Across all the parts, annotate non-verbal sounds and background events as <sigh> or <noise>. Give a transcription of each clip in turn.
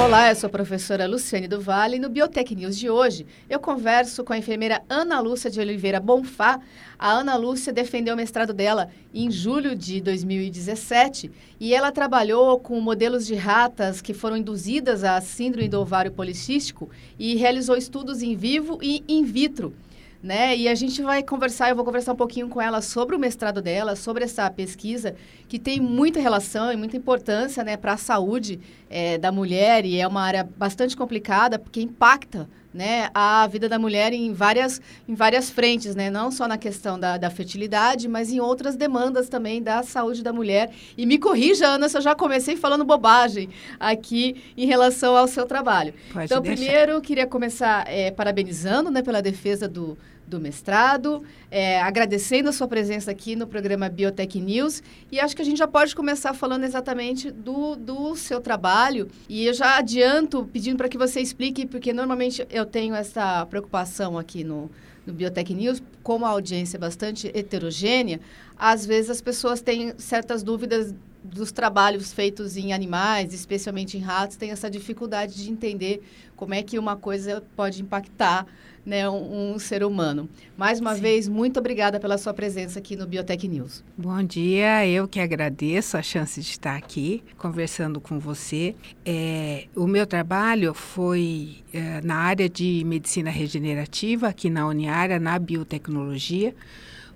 Olá, eu sou a professora Luciane do Vale e no Biotech News de hoje eu converso com a enfermeira Ana Lúcia de Oliveira Bonfá. A Ana Lúcia defendeu o mestrado dela em julho de 2017 e ela trabalhou com modelos de ratas que foram induzidas à síndrome do ovário policístico e realizou estudos em vivo e in vitro né? E a gente vai conversar, eu vou conversar um pouquinho com ela sobre o mestrado dela, sobre essa pesquisa que tem muita relação e muita importância, né, para a saúde é, da mulher e é uma área bastante complicada porque impacta né, a vida da mulher em várias, em várias frentes, né, não só na questão da, da fertilidade, mas em outras demandas também da saúde da mulher. E me corrija, Ana, se eu já comecei falando bobagem aqui em relação ao seu trabalho. Pode então, deixar. primeiro, queria começar é, parabenizando né, pela defesa do, do mestrado, é, agradecendo a sua presença aqui no programa Biotech News. E acho que a gente já pode começar falando exatamente do, do seu trabalho. E eu já adianto pedindo para que você explique, porque normalmente eu tenho essa preocupação aqui no, no Biotech News, como a audiência é bastante heterogênea, às vezes as pessoas têm certas dúvidas dos trabalhos feitos em animais, especialmente em ratos, têm essa dificuldade de entender como é que uma coisa pode impactar né, um, um, ser humano. Mais uma Sim. vez, muito obrigada pela sua presença aqui no Biotech News. Bom dia, eu que agradeço a chance de estar aqui conversando com você. É, o meu trabalho foi é, na área de medicina regenerativa, aqui na Uniara, na biotecnologia.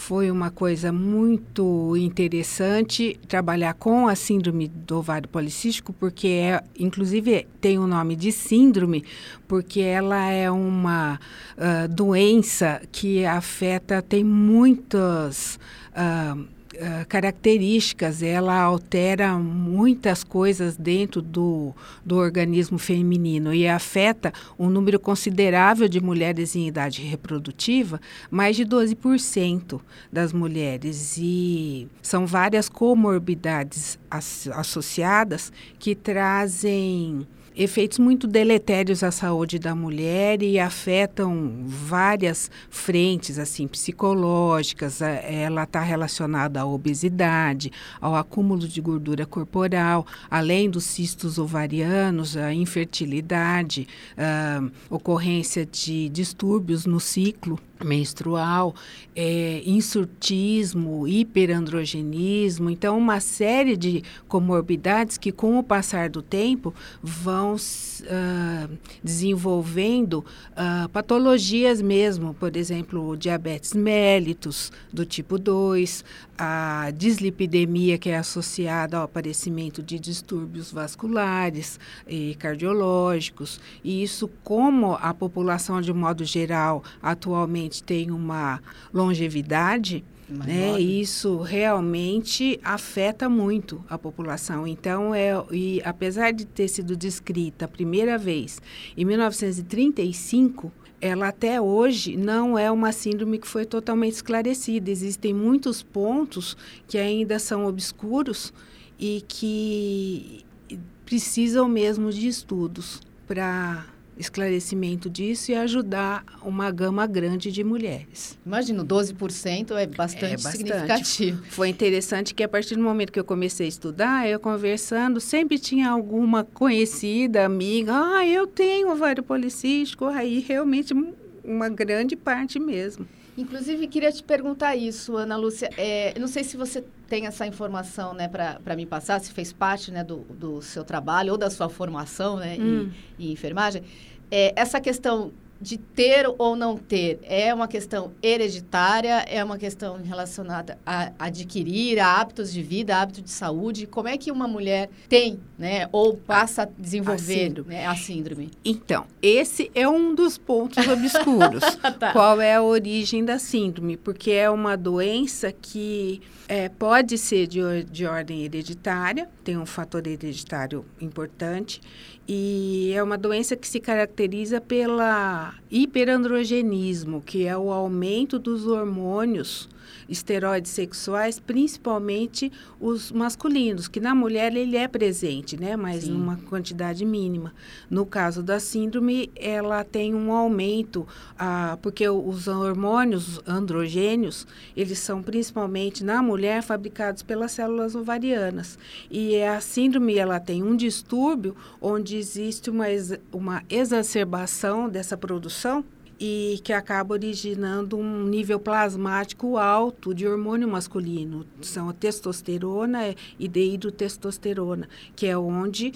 Foi uma coisa muito interessante trabalhar com a síndrome do ovário policístico, porque é, inclusive tem o nome de síndrome, porque ela é uma uh, doença que afeta, tem muitas. Uh, uh, características, ela altera muitas coisas dentro do, do organismo feminino e afeta um número considerável de mulheres em idade reprodutiva, mais de 12% das mulheres. E são várias comorbidades as, associadas que trazem efeitos muito deletérios à saúde da mulher e afetam várias frentes assim psicológicas. Ela está relacionada à obesidade, ao acúmulo de gordura corporal, além dos cistos ovarianos, a infertilidade, a ocorrência de distúrbios no ciclo menstrual, é, insurtismo, hiperandrogenismo, então uma série de comorbidades que com o passar do tempo vão uh, desenvolvendo uh, patologias mesmo, por exemplo, diabetes mellitus do tipo 2, a dislipidemia que é associada ao aparecimento de distúrbios vasculares e cardiológicos, e isso como a população de modo geral atualmente tem uma longevidade, né, isso realmente afeta muito a população. Então, é, e apesar de ter sido descrita a primeira vez em 1935, ela até hoje não é uma síndrome que foi totalmente esclarecida. Existem muitos pontos que ainda são obscuros e que precisam mesmo de estudos para esclarecimento disso e ajudar uma gama grande de mulheres. Imagino, 12% é bastante, é bastante significativo. Foi interessante que a partir do momento que eu comecei a estudar, eu conversando, sempre tinha alguma conhecida, amiga, ah, eu tenho ovário policístico, aí realmente uma grande parte mesmo. Inclusive, queria te perguntar isso, Ana Lúcia. É, não sei se você tem essa informação né, para me passar, se fez parte né, do, do seu trabalho ou da sua formação né, hum. em, em enfermagem é, essa questão de ter ou não ter é uma questão hereditária, é uma questão relacionada a adquirir a hábitos de vida, hábitos de saúde. Como é que uma mulher tem, né, ou passa a desenvolver a síndrome? Né, a síndrome? Então, esse é um dos pontos obscuros. <laughs> tá. Qual é a origem da síndrome? Porque é uma doença que é, pode ser de, de ordem hereditária, tem um fator hereditário importante, e é uma doença que se caracteriza pela hiperandrogenismo, que é o aumento dos hormônios esteroides sexuais, principalmente os masculinos, que na mulher ele é presente, né? Mas Sim. numa quantidade mínima. No caso da síndrome, ela tem um aumento, ah, porque os hormônios androgênios, eles são principalmente na mulher fabricados pelas células ovarianas. E a síndrome, ela tem um distúrbio onde existe uma, uma exacerbação dessa produção e que acaba originando um nível plasmático alto de hormônio masculino. São a testosterona e deidrotestosterona, que é onde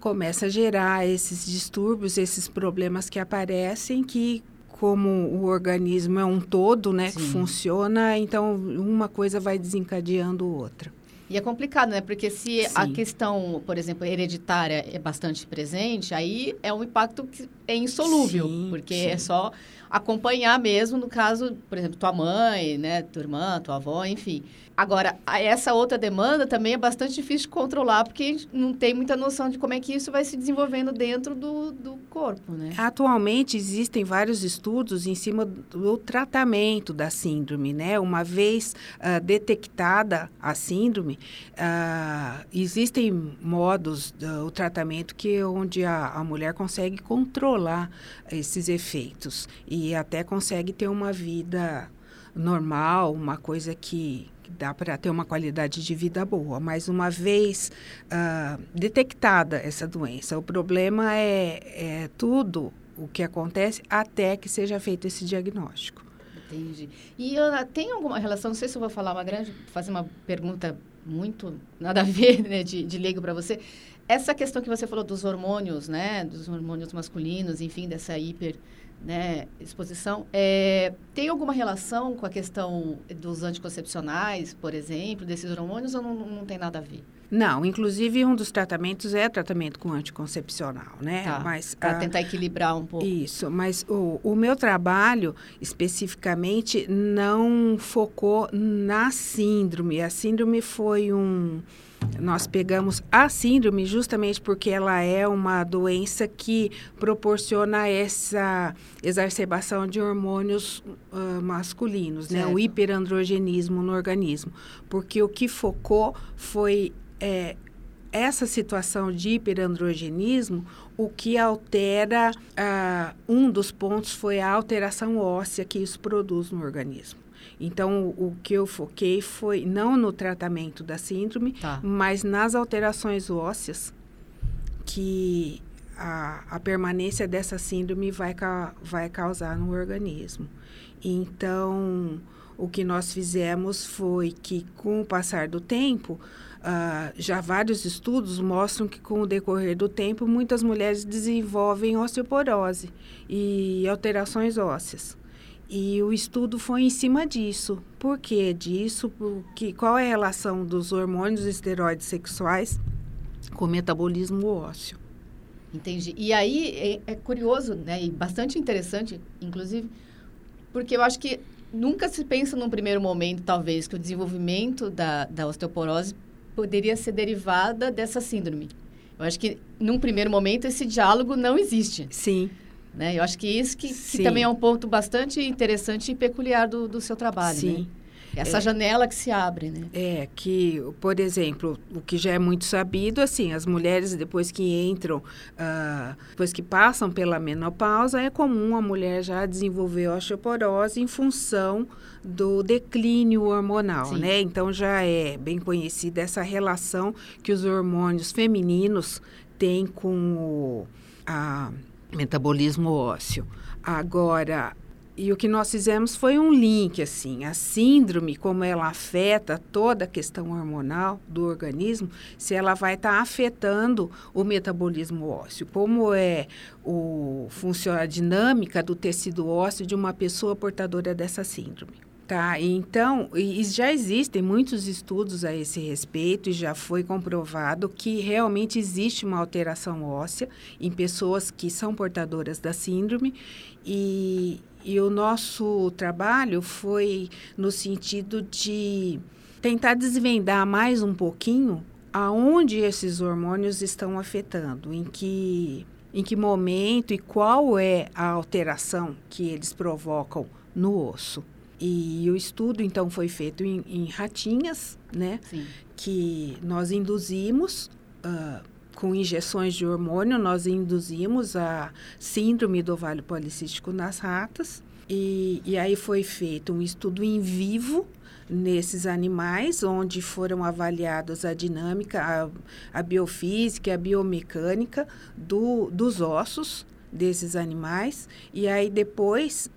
começa a gerar esses distúrbios, esses problemas que aparecem que como o organismo é um todo, né, que funciona, então uma coisa vai desencadeando outra. E é complicado, né? Porque se Sim. a questão, por exemplo, hereditária é bastante presente, aí é um impacto que é insolúvel, sim, porque sim. é só acompanhar mesmo, no caso, por exemplo, tua mãe, né, tua irmã, tua avó, enfim. Agora, essa outra demanda também é bastante difícil de controlar, porque não tem muita noção de como é que isso vai se desenvolvendo dentro do, do corpo, né? Atualmente, existem vários estudos em cima do tratamento da síndrome, né? Uma vez uh, detectada a síndrome, uh, existem modos do tratamento que onde a, a mulher consegue controlar esses efeitos e até consegue ter uma vida normal, uma coisa que dá para ter uma qualidade de vida boa. Mas uma vez uh, detectada essa doença, o problema é, é tudo o que acontece até que seja feito esse diagnóstico. Entendi. E Ana, tem alguma relação? Não sei se eu vou falar uma grande, fazer uma pergunta muito nada a ver, <laughs> né, de, de leigo para você. Essa questão que você falou dos hormônios, né, dos hormônios masculinos, enfim, dessa hiper né, exposição. É, tem alguma relação com a questão dos anticoncepcionais, por exemplo, desses hormônios, ou não, não tem nada a ver? Não, inclusive um dos tratamentos é tratamento com anticoncepcional, né? Tá, mas para ah, tentar equilibrar um pouco. Isso, mas o, o meu trabalho especificamente não focou na síndrome. A síndrome foi um nós pegamos a síndrome justamente porque ela é uma doença que proporciona essa exacerbação de hormônios uh, masculinos, né? o hiperandrogenismo no organismo. Porque o que focou foi é, essa situação de hiperandrogenismo, o que altera, uh, um dos pontos foi a alteração óssea que isso produz no organismo. Então, o, que eu foquei foi não no tratamento da síndrome, tá. mas nas alterações ósseas que a, a permanência dessa síndrome vai, vai causar no organismo. Então, o que nós fizemos foi que, com o passar do tempo, Uh, já vários estudos mostram que, com o decorrer do tempo, muitas mulheres desenvolvem osteoporose e alterações ósseas. E o estudo foi em cima disso. Por que disso? Porque, qual é a relação dos hormônios esteroides sexuais com o metabolismo ósseo? Entendi. E aí é, é, curioso, né, e bastante interessante, inclusive, porque eu acho que nunca se pensa num primeiro momento, talvez, que o desenvolvimento da, da osteoporose poderia ser derivada dessa síndrome. Eu acho que, num primeiro momento, esse diálogo não existe. Sim. Né? Eu acho que isso que, que, também é um ponto bastante interessante e peculiar do, do seu trabalho. Sim. Né? Essa é, janela que se abre, né? É, que, por exemplo, o que já é muito sabido, assim, as mulheres depois que entram, uh, depois que passam pela menopausa, é comum a mulher já desenvolver osteoporose em função do declínio hormonal, Sim. né? Então já é bem conhecida essa relação que os hormônios femininos têm com o, a metabolismo ósseo. Agora, e o que nós fizemos foi um link, assim, a síndrome, como ela afeta toda a questão hormonal do organismo, se ela vai estar tá afetando o metabolismo ósseo, como é o, funciona a dinâmica do tecido ósseo de uma pessoa portadora dessa síndrome. Tá, então, e já existem muitos estudos a esse respeito e já foi comprovado que realmente existe uma alteração óssea em pessoas que são portadoras da síndrome e, e o nosso trabalho foi no sentido de tentar desvendar mais um pouquinho aonde esses hormônios estão afetando, em que, em que momento e qual é a alteração que eles provocam no osso. E o estudo, então, foi feito em, em ratinhas, né? Sim. Que nós induzimos, uh, com injeções de hormônio, nós induzimos a síndrome do ovário policístico nas ratas. E, e aí foi feito um estudo em vivo nesses animais, onde foram avaliados a dinâmica, a, a biofísica, a biomecânica do, dos ossos desses animais. E aí depois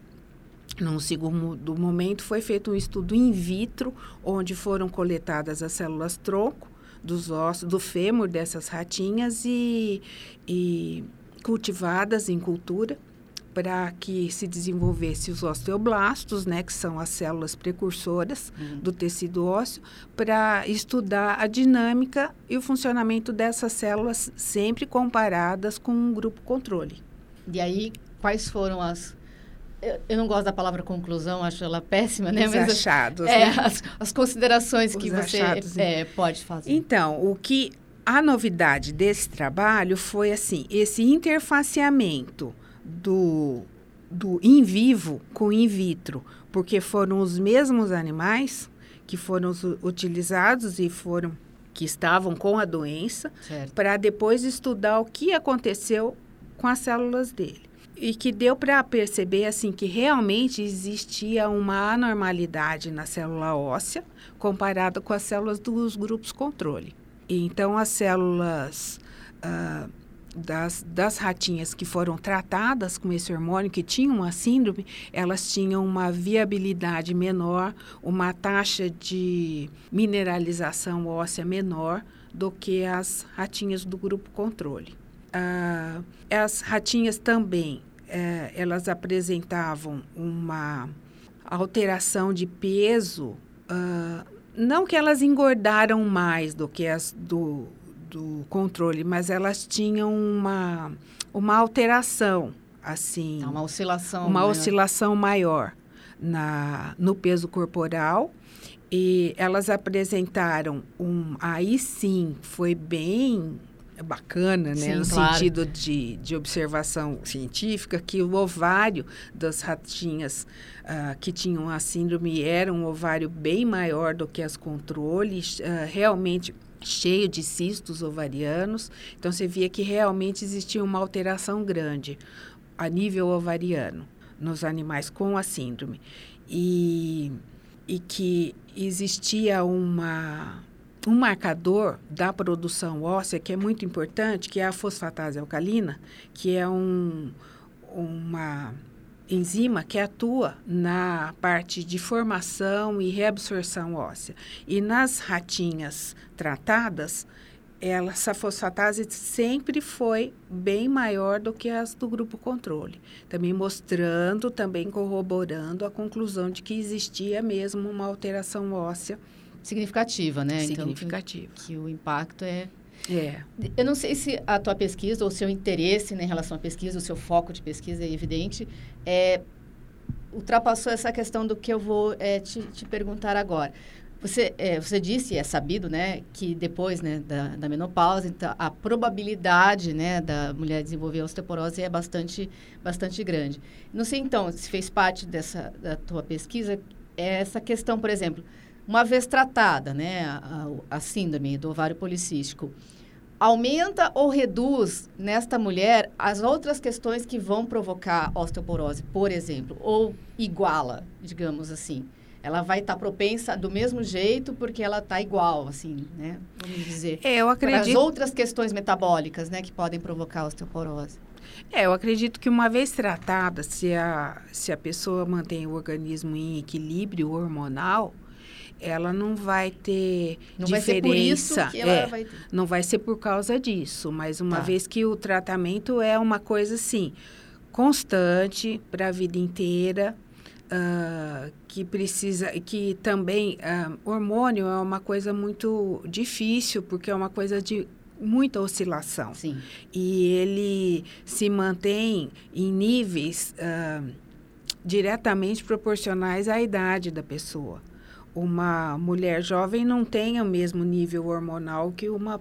num segundo momento, foi feito um estudo in vitro, onde foram coletadas as células tronco dos ossos, do fêmur dessas ratinhas e, e cultivadas em cultura para que se desenvolvesse os osteoblastos, né, que são as células precursoras uhum. do tecido ósseo, para estudar a dinâmica e o funcionamento dessas células sempre comparadas com um grupo controle. E aí, quais foram as eu, não gosto da palavra conclusão, acho ela péssima, né? Os Mas, achados, é, né? as, as, considerações Os que você achados, é, pode fazer. Então, o que a novidade desse trabalho foi assim, esse interfaceamento do, do in vivo com in vitro, porque foram os mesmos animais que foram utilizados e foram que estavam com a doença, para depois estudar o que aconteceu com as células dele e que deu para perceber assim que realmente existia uma anormalidade na célula óssea comparada com as células dos grupos controle. Então as células uh, das, das ratinhas que foram tratadas com esse hormônio, que tinham a síndrome, elas tinham uma viabilidade menor, uma taxa de mineralização óssea menor do que as ratinhas do grupo controle. Uh, as ratinhas também é, elas apresentavam uma alteração de peso, uh, não que elas engordaram mais do que as do, do controle, mas elas tinham uma, uma alteração, assim... Então, uma oscilação Uma maior. oscilação maior na, no peso corporal. E elas apresentaram um... Aí sim, foi bem bacana, né? Sim, no claro. sentido de, de observação científica, que o ovário das ratinhas uh, que tinham a síndrome era um ovário bem maior do que as controles, uh, realmente cheio de cistos ovarianos. Então, você via que realmente existia uma alteração grande a nível ovariano nos animais com a síndrome. E, e que existia uma um marcador da produção óssea que é muito importante, que é a fosfatase alcalina, que é um, uma enzima que atua na parte de formação e reabsorção óssea. E nas ratinhas tratadas, ela, essa fosfatase sempre foi bem maior do que as do grupo controle, também mostrando, também corroborando a conclusão de que existia mesmo uma alteração óssea significativa, né? Significativa. Então, que, que o impacto é é. Eu não sei se a tua pesquisa ou o seu interesse né, em relação à pesquisa, o seu foco de pesquisa é evidente, é, ultrapassou essa questão do que eu vou é, te, te, perguntar agora. Você, é, você disse, é sabido, né, que depois né, da, da menopausa, então, a probabilidade né, da mulher desenvolver osteoporose é bastante, bastante grande. Não sei, então, se fez parte dessa da tua pesquisa, é essa questão, por exemplo, uma vez tratada, né, a, a síndrome do ovário policístico, aumenta ou reduz nesta mulher as outras questões que vão provocar osteoporose, por exemplo, ou iguala, digamos assim. Ela vai estar tá propensa do mesmo jeito porque ela está igual, assim, né? Vamos dizer. É, eu acredito. As outras questões metabólicas, né, que podem provocar osteoporose. É, eu acredito que uma vez tratada, se a, se a pessoa mantém o organismo em equilíbrio hormonal, ela não vai ter não diferença. Vai é, vai não vai ser por causa disso, mas uma tá. vez que o tratamento é uma coisa assim constante para a vida inteira, uh, que precisa, que também uh, hormônio é uma coisa muito difícil porque é uma coisa de muita oscilação. Sim. E ele se mantém em níveis uh, diretamente proporcionais à idade da pessoa uma mulher jovem não tem o mesmo nível hormonal que uma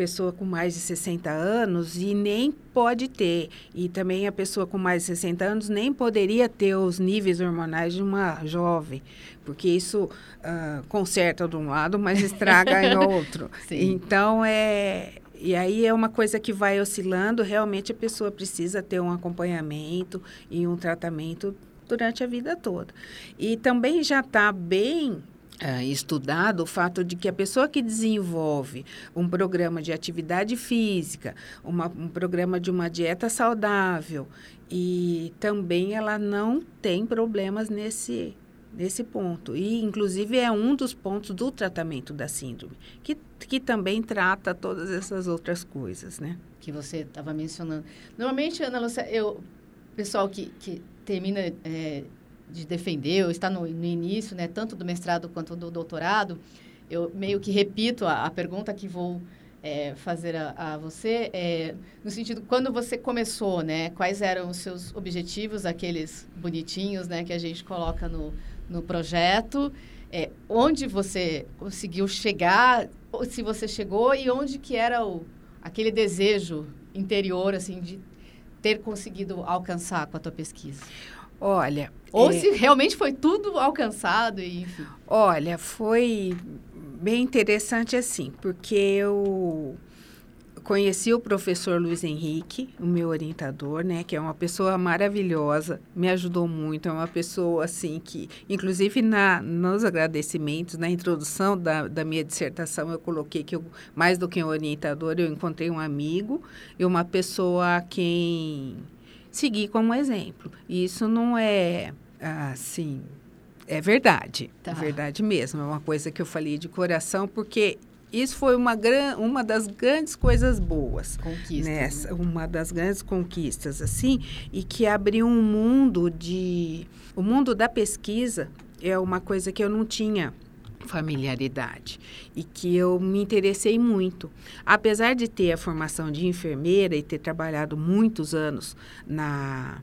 pessoa com mais de 60 anos e nem pode ter. E também a pessoa com mais de 60 anos nem poderia ter os níveis hormonais de uma jovem, porque isso uh, conserta de um lado, mas estraga em <laughs> outro. Sim. Então, é, e aí é uma coisa que vai oscilando, realmente a pessoa precisa ter um acompanhamento e um tratamento durante a vida toda. E também já está bem é, estudado o fato de que a pessoa que desenvolve um programa de atividade física, uma, um programa de uma dieta saudável, e também ela não tem problemas nesse, nesse ponto. E, inclusive, é um dos pontos do tratamento da síndrome, que, que também trata todas essas outras coisas, né? Que você estava mencionando. Normalmente, Ana Lúcia, eu, pessoal que, que termina é, de defender, ou está no, no, início, né, tanto do mestrado quanto do doutorado, eu meio que repito a, a pergunta que vou é, fazer a, a você, é, no sentido, quando você começou, né, quais eram os seus objetivos, aqueles bonitinhos, né, que a gente coloca no, no projeto, é, onde você conseguiu chegar, se você chegou e onde que era o, aquele desejo interior, assim, de ter conseguido alcançar com a tua pesquisa? Olha. Ou é... se realmente foi tudo alcançado, e, enfim. Olha, foi bem interessante assim, porque eu conheci o professor Luiz Henrique, o meu orientador, né, que é uma pessoa maravilhosa, me ajudou muito, é uma pessoa assim que, inclusive na nos agradecimentos, na introdução da, da minha dissertação, eu coloquei que eu, mais do que um orientador, eu encontrei um amigo e uma pessoa a quem seguir como exemplo. E isso não é assim, é verdade, tá. é verdade mesmo. É uma coisa que eu falei de coração, porque isso foi uma, gran, uma das grandes coisas boas. Conquistas. Nessa, né? Uma das grandes conquistas, assim, e que abriu um mundo de. O mundo da pesquisa é uma coisa que eu não tinha familiaridade e que eu me interessei muito. Apesar de ter a formação de enfermeira e ter trabalhado muitos anos na,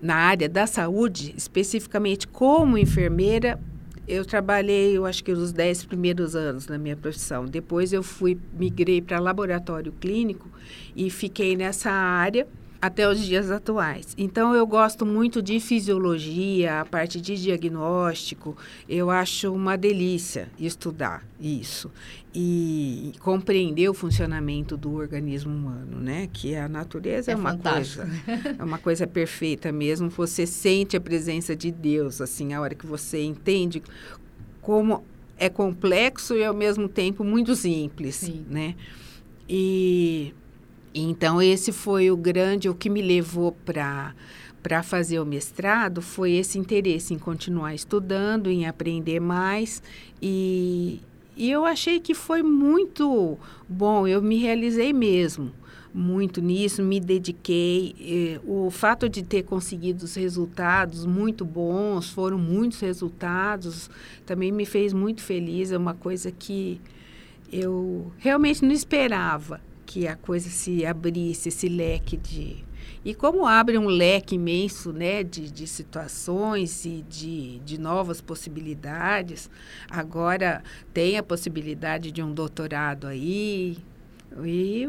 na área da saúde, especificamente como enfermeira, eu trabalhei, eu acho que os dez primeiros anos na minha profissão. Depois eu fui, migrei para laboratório clínico e fiquei nessa área até os dias atuais. Então, eu gosto muito de fisiologia, a parte de diagnóstico. Eu acho uma delícia estudar isso e compreender o funcionamento do organismo humano, né? Que a natureza é, é uma fantástico. coisa, é uma coisa perfeita mesmo. Você sente a presença de Deus, assim, a hora que você entende como é complexo e ao mesmo tempo muito simples, Sim. né? E então, esse foi o grande, o que me levou para fazer o mestrado foi esse interesse em continuar estudando, em aprender mais e, e eu achei que foi muito bom, eu me realizei mesmo muito nisso, me dediquei. O fato de ter conseguido os resultados muito bons, foram muitos resultados, também me fez muito feliz. É uma coisa que eu realmente não esperava que a coisa se abrisse, esse leque de. E como abre um leque imenso né, de, de situações e de, de novas possibilidades, agora tem a possibilidade de um doutorado aí, e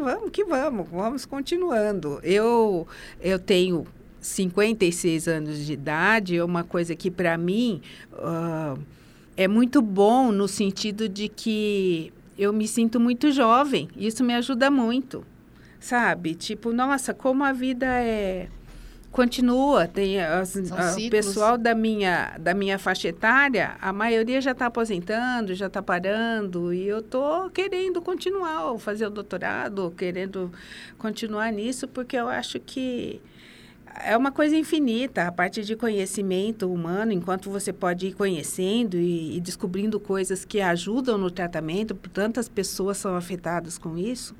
vamos que vamos, vamos continuando. Eu, eu tenho 56 anos de idade, é uma coisa que para mim uh, é muito bom no sentido de que eu me sinto muito jovem. Isso me ajuda muito, sabe? Tipo, nossa, como a vida é continua. Tem as, a, o pessoal da minha da minha faixa etária, a maioria já está aposentando, já está parando e eu tô querendo continuar, fazer o doutorado, querendo continuar nisso porque eu acho que é uma coisa infinita, a parte de conhecimento humano, enquanto você pode ir conhecendo e, e, descobrindo coisas que ajudam no tratamento, tantas pessoas são afetadas com isso,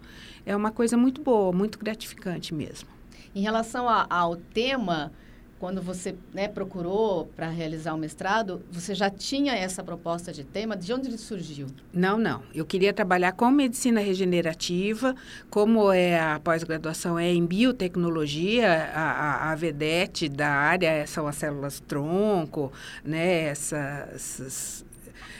é uma coisa muito boa, muito gratificante mesmo. Em relação a, ao tema, quando você né, procurou para realizar o mestrado, você já tinha essa proposta de tema? De onde ele surgiu? Não, não. Eu queria trabalhar com medicina regenerativa, como é a pós-graduação é em biotecnologia, a, a, a VEDET da área são as células tronco, né, essas,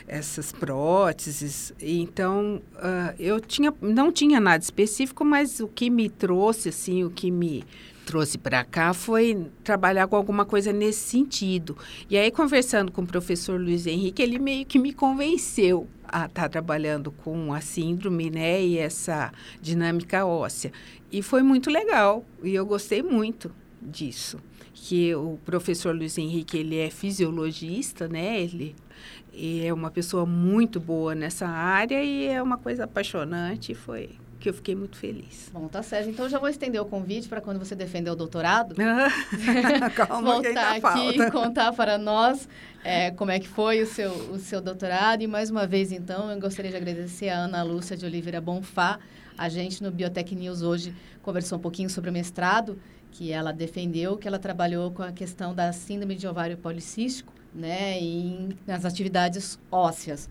essas próteses. Então, uh, eu tinha, não tinha nada específico, mas o que me trouxe, assim, o que me trouxe para cá foi trabalhar com alguma coisa nesse sentido. E aí, conversando com o professor Luiz Henrique, ele meio que me convenceu a estar tá trabalhando com a síndrome, né, e essa dinâmica óssea. E foi muito legal, e eu gostei muito disso. Que o professor Luiz Henrique, ele é fisiologista, né, ele é uma pessoa muito boa nessa área e é uma coisa apaixonante, foi que eu fiquei muito feliz. Bom, tá certo. Então, já vou estender o convite para quando você defender o doutorado. <laughs> Calma, voltar aqui falta. e contar para nós é, como é que foi o seu, o seu doutorado. E mais uma vez, então, eu gostaria de agradecer a Ana Lúcia de Oliveira Bonfá. A gente no Biotech News hoje conversou um pouquinho sobre o mestrado que ela defendeu, que ela trabalhou com a questão da síndrome de ovário policístico, né, e nas atividades ósseas.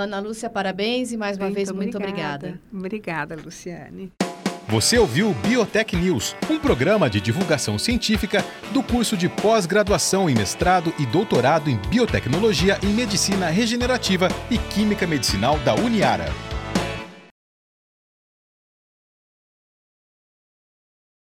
Ana Lúcia, parabéns e mais uma muito vez muito obrigada. Obrigada, Luciane. Você ouviu o Biotech News, um programa de divulgação científica do curso de pós-graduação em mestrado e doutorado em biotecnologia em medicina regenerativa e química medicinal da Uniara.